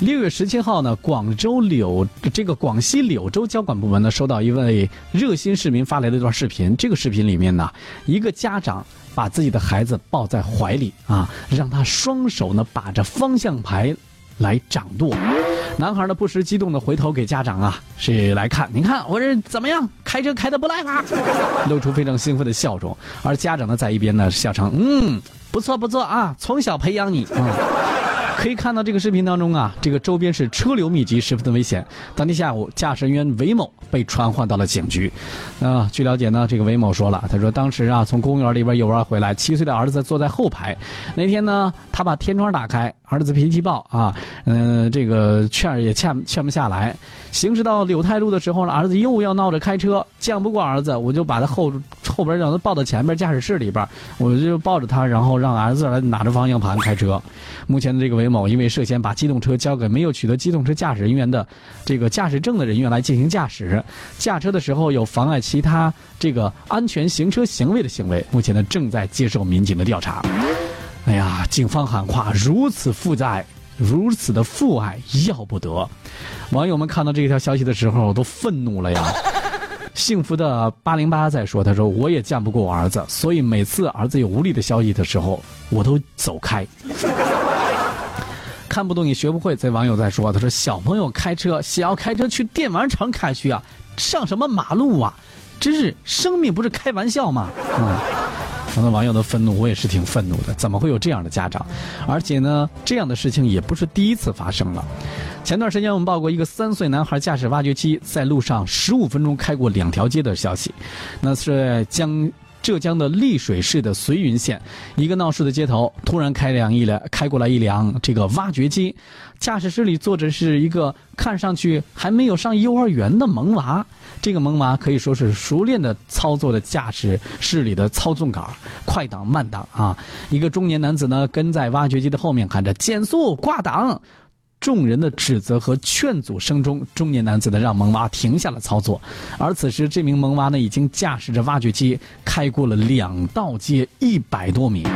六月十七号呢，广州柳这个广西柳州交管部门呢，收到一位热心市民发来的一段视频。这个视频里面呢，一个家长把自己的孩子抱在怀里啊，让他双手呢把着方向盘来掌舵。男孩呢不时激动的回头给家长啊是来看，你看我这怎么样？开车开的不赖吧？露出非常兴奋的笑容。而家长呢在一边呢笑称，嗯，不错不错啊，从小培养你啊。可以看到这个视频当中啊，这个周边是车流密集，十分的危险。当天下午，驾驶员韦某被传唤到了警局。啊，据了解呢，这个韦某说了，他说当时啊，从公园里边游玩回来，七岁的儿子坐在后排。那天呢，他把天窗打开，儿子脾气暴啊，嗯，这个劝也劝劝不下来。行驶到柳泰路的时候呢，儿子又要闹着开车，犟不过儿子，我就把他后后边让他抱到前边驾驶室里边，我就抱着他，然后让儿子来拿着方向盘开车。目前的这个韦。某因为涉嫌把机动车交给没有取得机动车驾驶人员的这个驾驶证的人员来进行驾驶，驾车的时候有妨碍其他这个安全行车行为的行为，目前呢正在接受民警的调查。哎呀，警方喊话：如此负债，如此的父爱要不得。网友们看到这条消息的时候都愤怒了呀！幸福的八零八在说：“他说我也犟不过我儿子，所以每次儿子有无理的消息的时候，我都走开。”看不懂也学不会。这网友在说：“他说小朋友开车，想要开车去电玩城开去啊，上什么马路啊？真是生命不是开玩笑吗？”嗯，看到网友的愤怒，我也是挺愤怒的。怎么会有这样的家长？而且呢，这样的事情也不是第一次发生了。前段时间我们报过一个三岁男孩驾驶挖掘机在路上十五分钟开过两条街的消息，那是将。浙江的丽水市的绥云县，一个闹市的街头，突然开辆一辆开过来一辆这个挖掘机，驾驶室里坐着是一个看上去还没有上幼儿园的萌娃，这个萌娃可以说是熟练的操作的驾驶室里的操纵杆，快档慢档啊，一个中年男子呢跟在挖掘机的后面喊着减速挂档。众人的指责和劝阻声中，中年男子呢让萌娃停下了操作，而此时这名萌娃呢已经驾驶着挖掘机开过了两道街一百多米。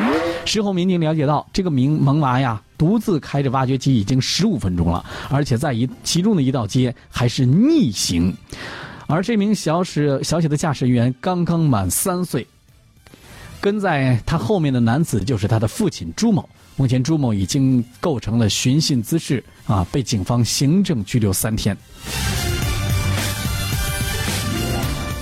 事后民警了解到，这个名萌娃呀独自开着挖掘机已经十五分钟了，而且在一其中的一道街还是逆行，而这名小驶小小的驾驶员刚刚满三岁，跟在他后面的男子就是他的父亲朱某。目前朱某已经构成了寻衅滋事，啊，被警方行政拘留三天。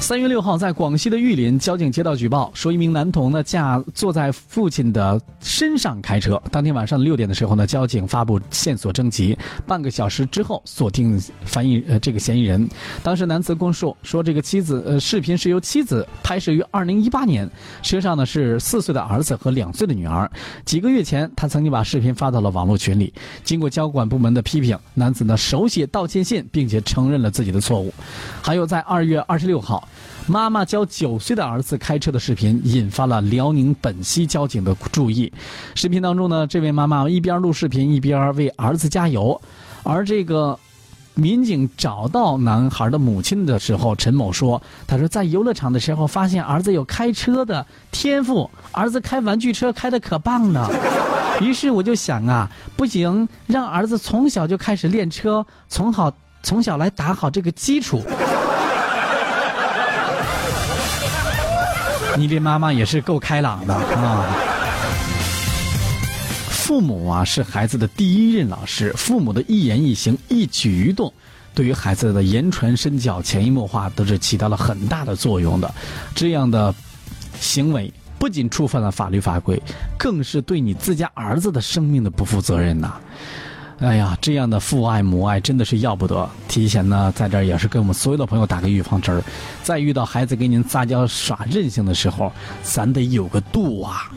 三月六号，在广西的玉林，交警接到举报，说一名男童呢驾坐在父亲的身上开车。当天晚上六点的时候呢，交警发布线索征集，半个小时之后锁定翻译呃这个嫌疑人。当时男子供述说，这个妻子呃视频是由妻子拍摄于二零一八年，车上呢是四岁的儿子和两岁的女儿。几个月前，他曾经把视频发到了网络群里。经过交管部门的批评，男子呢手写道歉信，并且承认了自己的错误。还有在二月二十六号。妈妈教九岁的儿子开车的视频引发了辽宁本溪交警的注意。视频当中呢，这位妈妈一边录视频一边为儿子加油。而这个民警找到男孩的母亲的时候，陈某说：“他说在游乐场的时候发现儿子有开车的天赋，儿子开玩具车开的可棒了。于是我就想啊，不行，让儿子从小就开始练车，从好从小来打好这个基础。” 你这妈妈也是够开朗的 啊！父母啊是孩子的第一任老师，父母的一言一行、一举一动，对于孩子的言传身教、潜移默化都是起到了很大的作用的。这样的行为不仅触犯了法律法规，更是对你自家儿子的生命的不负责任呐！哎呀，这样的父爱母爱真的是要不得。提前呢，在这儿也是给我们所有的朋友打个预防针儿，在遇到孩子给您撒娇耍任性的时候，咱得有个度啊。